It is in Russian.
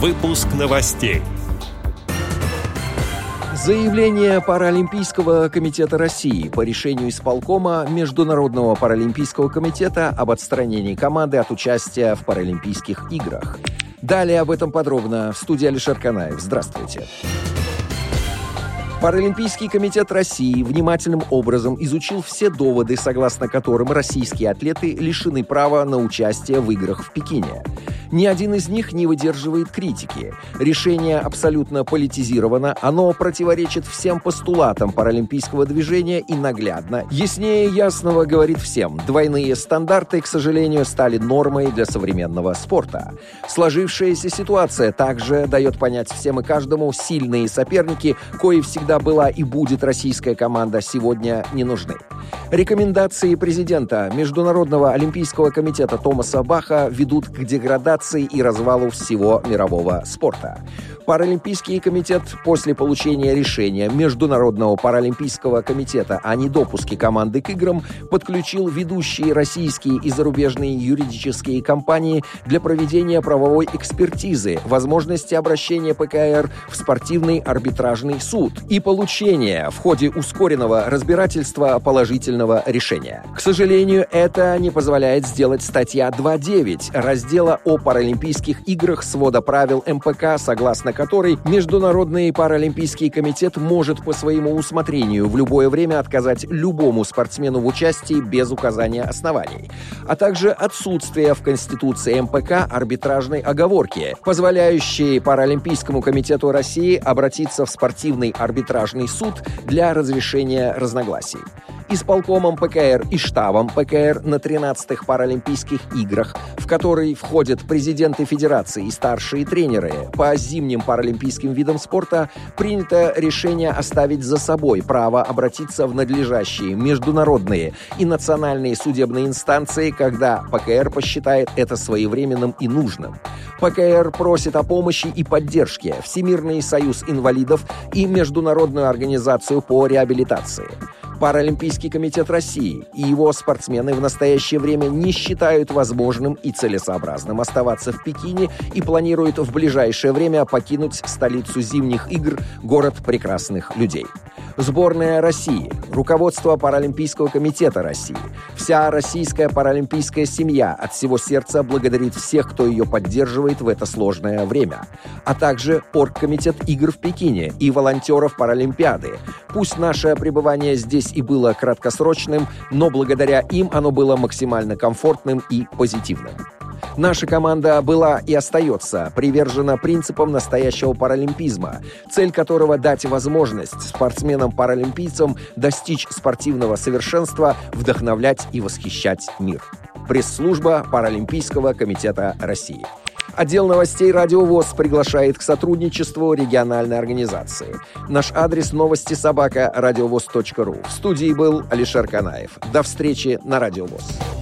Выпуск новостей. Заявление Паралимпийского комитета России по решению исполкома Международного паралимпийского комитета об отстранении команды от участия в Паралимпийских играх. Далее об этом подробно в студии Алишер Канаев. Здравствуйте. Паралимпийский комитет России внимательным образом изучил все доводы, согласно которым российские атлеты лишены права на участие в играх в Пекине. Ни один из них не выдерживает критики. Решение абсолютно политизировано, оно противоречит всем постулатам паралимпийского движения и наглядно. Яснее ясного говорит всем, двойные стандарты, к сожалению, стали нормой для современного спорта. Сложившаяся ситуация также дает понять всем и каждому, сильные соперники, кои всегда была и будет российская команда, сегодня не нужны. Рекомендации президента Международного олимпийского комитета Томаса Баха ведут к деградации и развалу всего мирового спорта. Паралимпийский комитет после получения решения Международного паралимпийского комитета о недопуске команды к играм подключил ведущие российские и зарубежные юридические компании для проведения правовой экспертизы, возможности обращения ПКР в спортивный арбитражный суд и получения в ходе ускоренного разбирательства положительного решения. К сожалению, это не позволяет сделать статья 2.9 раздела о Паралимпийских играх свода правил МПК, согласно которой Международный паралимпийский комитет может по своему усмотрению в любое время отказать любому спортсмену в участии без указания оснований, а также отсутствие в Конституции МПК арбитражной оговорки, позволяющей Паралимпийскому комитету России обратиться в спортивный арбитражный суд для разрешения разногласий исполкомом ПКР и штабом ПКР на 13-х Паралимпийских играх, в которые входят президенты федерации и старшие тренеры по зимним паралимпийским видам спорта, принято решение оставить за собой право обратиться в надлежащие международные и национальные судебные инстанции, когда ПКР посчитает это своевременным и нужным. ПКР просит о помощи и поддержке Всемирный союз инвалидов и Международную организацию по реабилитации. Паралимпийский комитет России и его спортсмены в настоящее время не считают возможным и целесообразным оставаться в Пекине и планируют в ближайшее время покинуть столицу зимних игр, город прекрасных людей. Сборная России, руководство Паралимпийского комитета России, вся российская паралимпийская семья от всего сердца благодарит всех, кто ее поддерживает в это сложное время, а также Оргкомитет игр в Пекине и волонтеров Паралимпиады. Пусть наше пребывание здесь и было краткосрочным, но благодаря им оно было максимально комфортным и позитивным. Наша команда была и остается привержена принципам настоящего паралимпизма, цель которого дать возможность спортсменам-паралимпийцам достичь спортивного совершенства, вдохновлять и восхищать мир. Пресс-служба Паралимпийского комитета России. Отдел новостей «Радио ВОЗ» приглашает к сотрудничеству региональной организации. Наш адрес новости собака радиовоз.ру. В студии был Алишер Канаев. До встречи на «Радио ВОЗ».